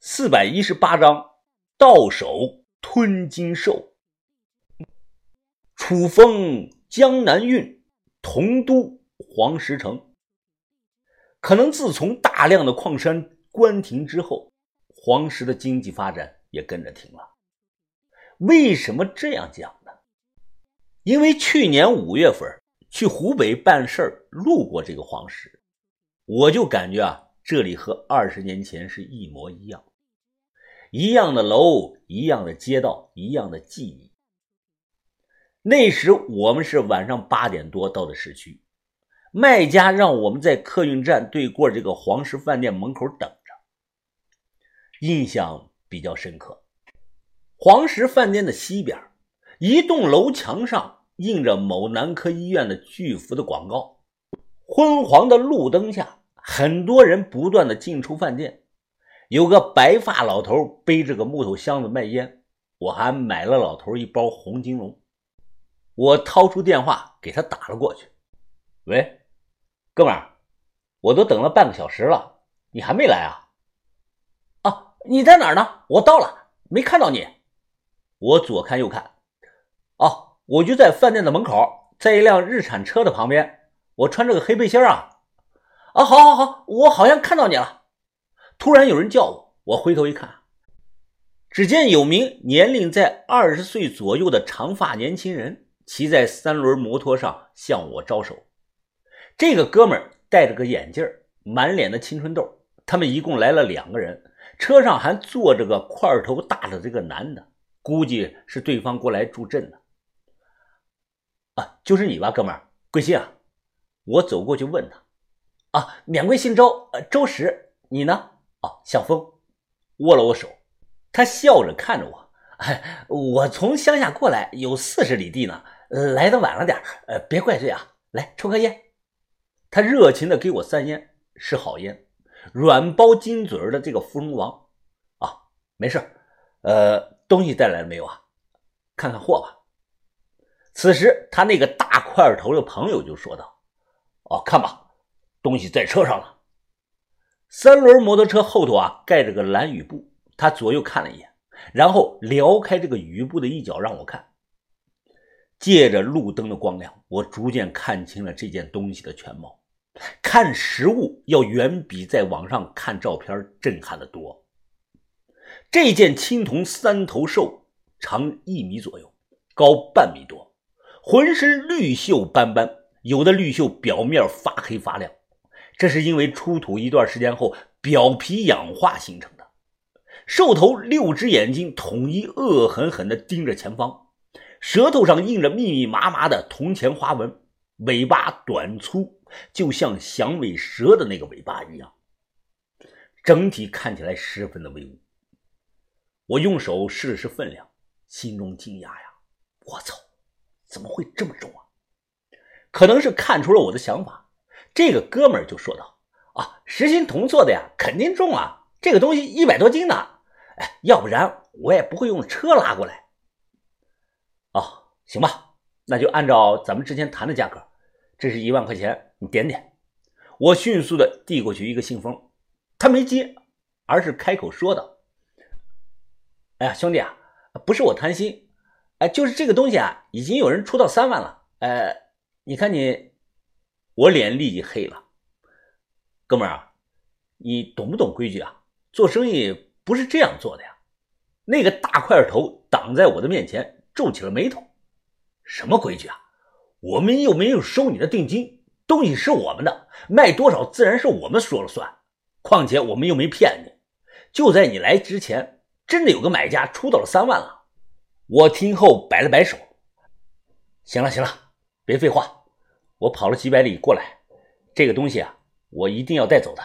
四百一十八章，到手吞金兽。楚风江南运，同都黄石城。可能自从大量的矿山关停之后，黄石的经济发展也跟着停了。为什么这样讲呢？因为去年五月份去湖北办事儿，路过这个黄石，我就感觉啊。这里和二十年前是一模一样，一样的楼，一样的街道，一样的记忆。那时我们是晚上八点多到的市区，卖家让我们在客运站对过这个黄石饭店门口等着，印象比较深刻。黄石饭店的西边，一栋楼墙上印着某男科医院的巨幅的广告，昏黄的路灯下。很多人不断的进出饭店，有个白发老头背着个木头箱子卖烟，我还买了老头一包红金龙。我掏出电话给他打了过去：“喂，哥们儿，我都等了半个小时了，你还没来啊？”“啊，你在哪儿呢？我到了，没看到你。”我左看右看，哦，我就在饭店的门口，在一辆日产车的旁边。我穿着个黑背心啊。啊，好，好，好，我好像看到你了。突然有人叫我，我回头一看，只见有名年龄在二十岁左右的长发年轻人骑在三轮摩托上向我招手。这个哥们戴着个眼镜，满脸的青春痘。他们一共来了两个人，车上还坐着个块头大的这个男的，估计是对方过来助阵的。啊，就是你吧，哥们儿，贵姓啊？我走过去问他。啊，免贵姓周，呃，周石，你呢？哦，向风，握了握手，他笑着看着我。哎，我从乡下过来，有四十里地呢，来的晚了点呃，别怪罪啊。来，抽根烟。他热情的给我塞烟，是好烟，软包金嘴的这个芙蓉王。啊，没事呃，东西带来了没有啊？看看货吧。此时，他那个大块头的朋友就说道：“哦，看吧。”东西在车上了。三轮摩托车后头啊盖着个蓝雨布，他左右看了一眼，然后撩开这个雨布的一角让我看。借着路灯的光亮，我逐渐看清了这件东西的全貌。看实物要远比在网上看照片震撼的多。这件青铜三头兽长一米左右，高半米多，浑身绿锈斑斑，有的绿锈表面发黑发亮。这是因为出土一段时间后表皮氧化形成的。兽头六只眼睛统一恶狠狠地盯着前方，舌头上印着密密麻麻的铜钱花纹，尾巴短粗，就像响尾蛇的那个尾巴一样。整体看起来十分的威武。我用手试了试分量，心中惊讶呀！我操，怎么会这么重啊？可能是看出了我的想法。这个哥们儿就说道：“啊，实心铜做的呀，肯定重啊！这个东西一百多斤呢，哎，要不然我也不会用车拉过来。”哦，行吧，那就按照咱们之前谈的价格，这是一万块钱，你点点。我迅速的递过去一个信封，他没接，而是开口说道：“哎呀，兄弟啊，不是我贪心，哎，就是这个东西啊，已经有人出到三万了，呃，你看你。”我脸立即黑了，哥们儿啊，你懂不懂规矩啊？做生意不是这样做的呀！那个大块头挡在我的面前，皱起了眉头。什么规矩啊？我们又没有收你的定金，东西是我们的，卖多少自然是我们说了算。况且我们又没骗你，就在你来之前，真的有个买家出到了三万了。我听后摆了摆手，行了行了，别废话。我跑了几百里过来，这个东西啊，我一定要带走的。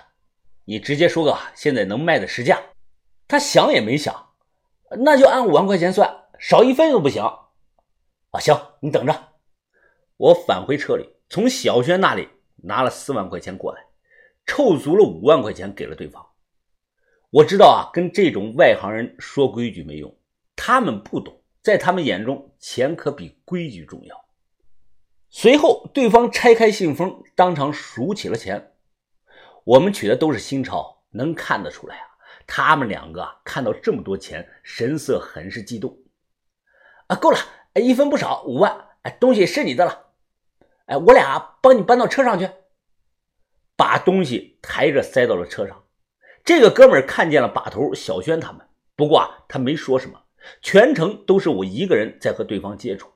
你直接说个现在能卖的实价。他想也没想，那就按五万块钱算，少一分都不行。啊，行，你等着。我返回车里，从小轩那里拿了四万块钱过来，凑足了五万块钱给了对方。我知道啊，跟这种外行人说规矩没用，他们不懂，在他们眼中，钱可比规矩重要。随后，对方拆开信封，当场数起了钱。我们取的都是新钞，能看得出来啊，他们两个看到这么多钱，神色很是激动。啊，够了，一分不少，五万。哎，东西是你的了。哎，我俩帮你搬到车上去，把东西抬着塞到了车上。这个哥们看见了把头小轩他们，不过啊，他没说什么，全程都是我一个人在和对方接触。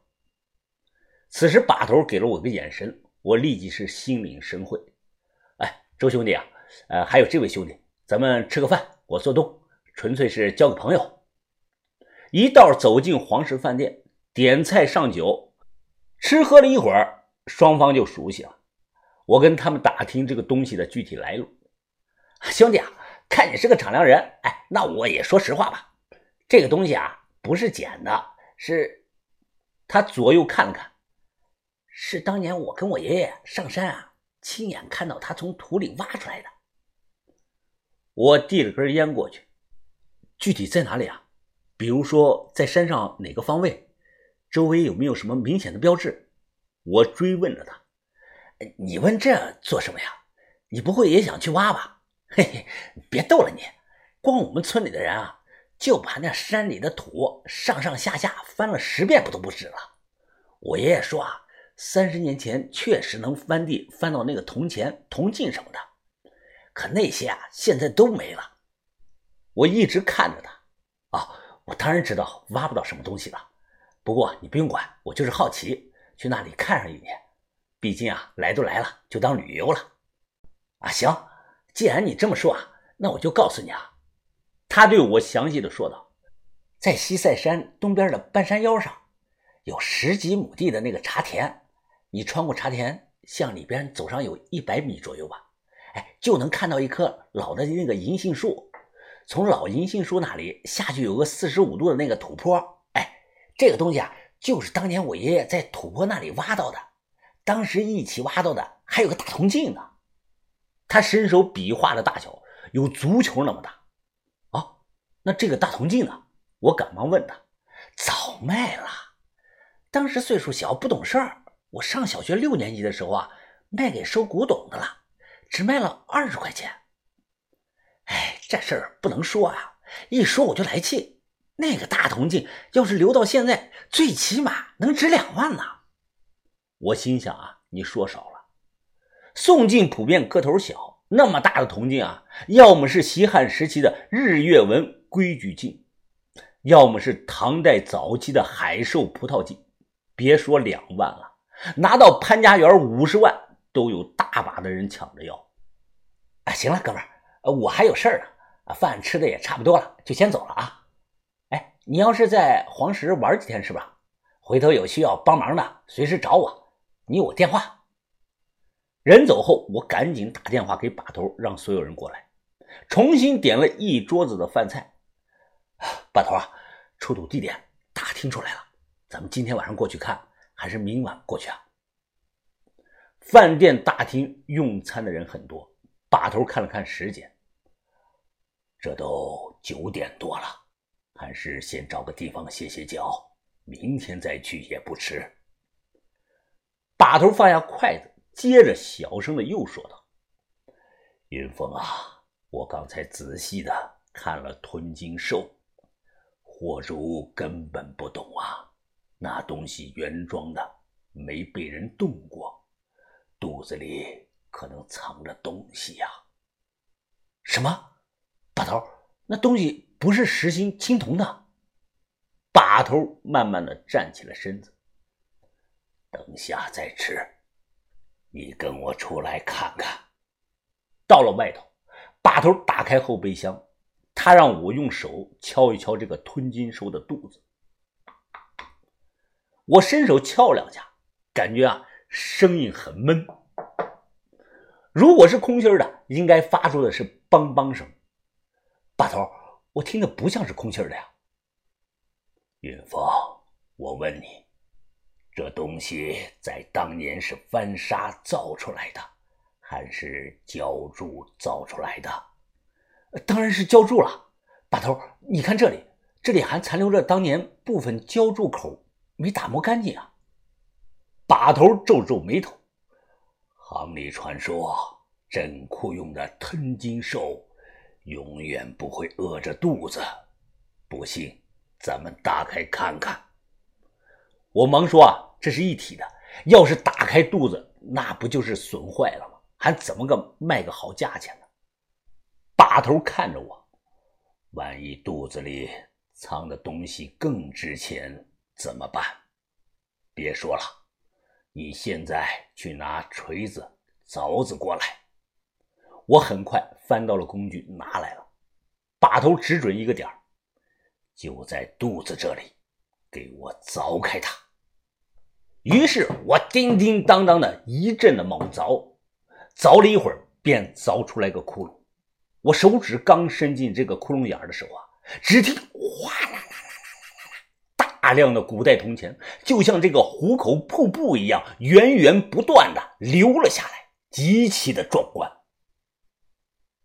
此时把头给了我个眼神，我立即是心领神会。哎，周兄弟啊，呃，还有这位兄弟，咱们吃个饭，我做东，纯粹是交个朋友。一道走进黄石饭店，点菜上酒，吃喝了一会儿，双方就熟悉了。我跟他们打听这个东西的具体来路，兄弟啊。看你是个敞亮人，哎，那我也说实话吧，这个东西啊不是捡的，是……他左右看了看，是当年我跟我爷爷上山啊，亲眼看到他从土里挖出来的。我递了根烟过去，具体在哪里啊？比如说在山上哪个方位，周围有没有什么明显的标志？我追问着他。你问这做什么呀？你不会也想去挖吧？嘿嘿，别逗了你！光我们村里的人啊，就把那山里的土上上下下翻了十遍不都不止了。我爷爷说啊，三十年前确实能翻地翻到那个铜钱、铜镜什么的，可那些啊现在都没了。我一直看着他，啊，我当然知道挖不到什么东西了。不过你不用管，我就是好奇，去那里看上一眼。毕竟啊，来都来了，就当旅游了。啊，行。既然你这么说啊，那我就告诉你啊。他对我详细的说道，在西塞山东边的半山腰上，有十几亩地的那个茶田，你穿过茶田，向里边走上有一百米左右吧，哎，就能看到一棵老的那个银杏树。从老银杏树那里下去有个四十五度的那个土坡，哎，这个东西啊，就是当年我爷爷在土坡那里挖到的，当时一起挖到的，还有个大铜镜呢。他伸手比划的大小有足球那么大，啊，那这个大铜镜呢？我赶忙问他，早卖了。当时岁数小，不懂事儿。我上小学六年级的时候啊，卖给收古董的了，只卖了二十块钱。哎，这事儿不能说啊，一说我就来气。那个大铜镜要是留到现在，最起码能值两万呢。我心想啊，你说少了。宋镜普遍个头小，那么大的铜镜啊，要么是西汉时期的日月纹规矩镜，要么是唐代早期的海兽葡萄镜。别说两万了，拿到潘家园五十万都有大把的人抢着要。啊，行了，哥们儿，我还有事儿呢，啊，饭吃的也差不多了，就先走了啊。哎，你要是在黄石玩几天是吧？回头有需要帮忙的，随时找我，你有我电话。人走后，我赶紧打电话给把头，让所有人过来，重新点了一桌子的饭菜。把头啊，出土地点打听出来了，咱们今天晚上过去看，还是明晚过去啊？饭店大厅用餐的人很多，把头看了看时间，这都九点多了，还是先找个地方歇歇脚，明天再去也不迟。把头放下筷子。接着小声的又说道：“云峰啊，我刚才仔细的看了吞金兽，霍如根本不懂啊，那东西原装的，没被人动过，肚子里可能藏着东西呀。什么？把头，那东西不是实心青铜的？把头慢慢的站起了身子，等下再吃。”你跟我出来看看。到了外头，把头打开后备箱，他让我用手敲一敲这个吞金兽的肚子。我伸手敲两下，感觉啊，声音很闷。如果是空心的，应该发出的是梆梆声。把头，我听的不像是空心的呀。云峰，我问你。这东西在当年是翻砂造出来的，还是浇铸造出来的？当然是浇铸了。把头，你看这里，这里还残留着当年部分浇铸口没打磨干净啊。把头皱皱眉头。行里传说，镇库用的吞金兽永远不会饿着肚子。不信，咱们打开看看。我忙说啊，这是一体的，要是打开肚子，那不就是损坏了吗？还怎么个卖个好价钱呢？把头看着我，万一肚子里藏的东西更值钱怎么办？别说了，你现在去拿锤子、凿子过来。我很快翻到了工具，拿来了。把头指准一个点儿就在肚子这里，给我凿开它。于是我叮叮当当的一阵的猛凿，凿了一会儿，便凿出来个窟窿。我手指刚伸进这个窟窿眼的时候啊，只听哗啦，大量的古代铜钱就像这个壶口瀑布一样，源源不断的流了下来，极其的壮观。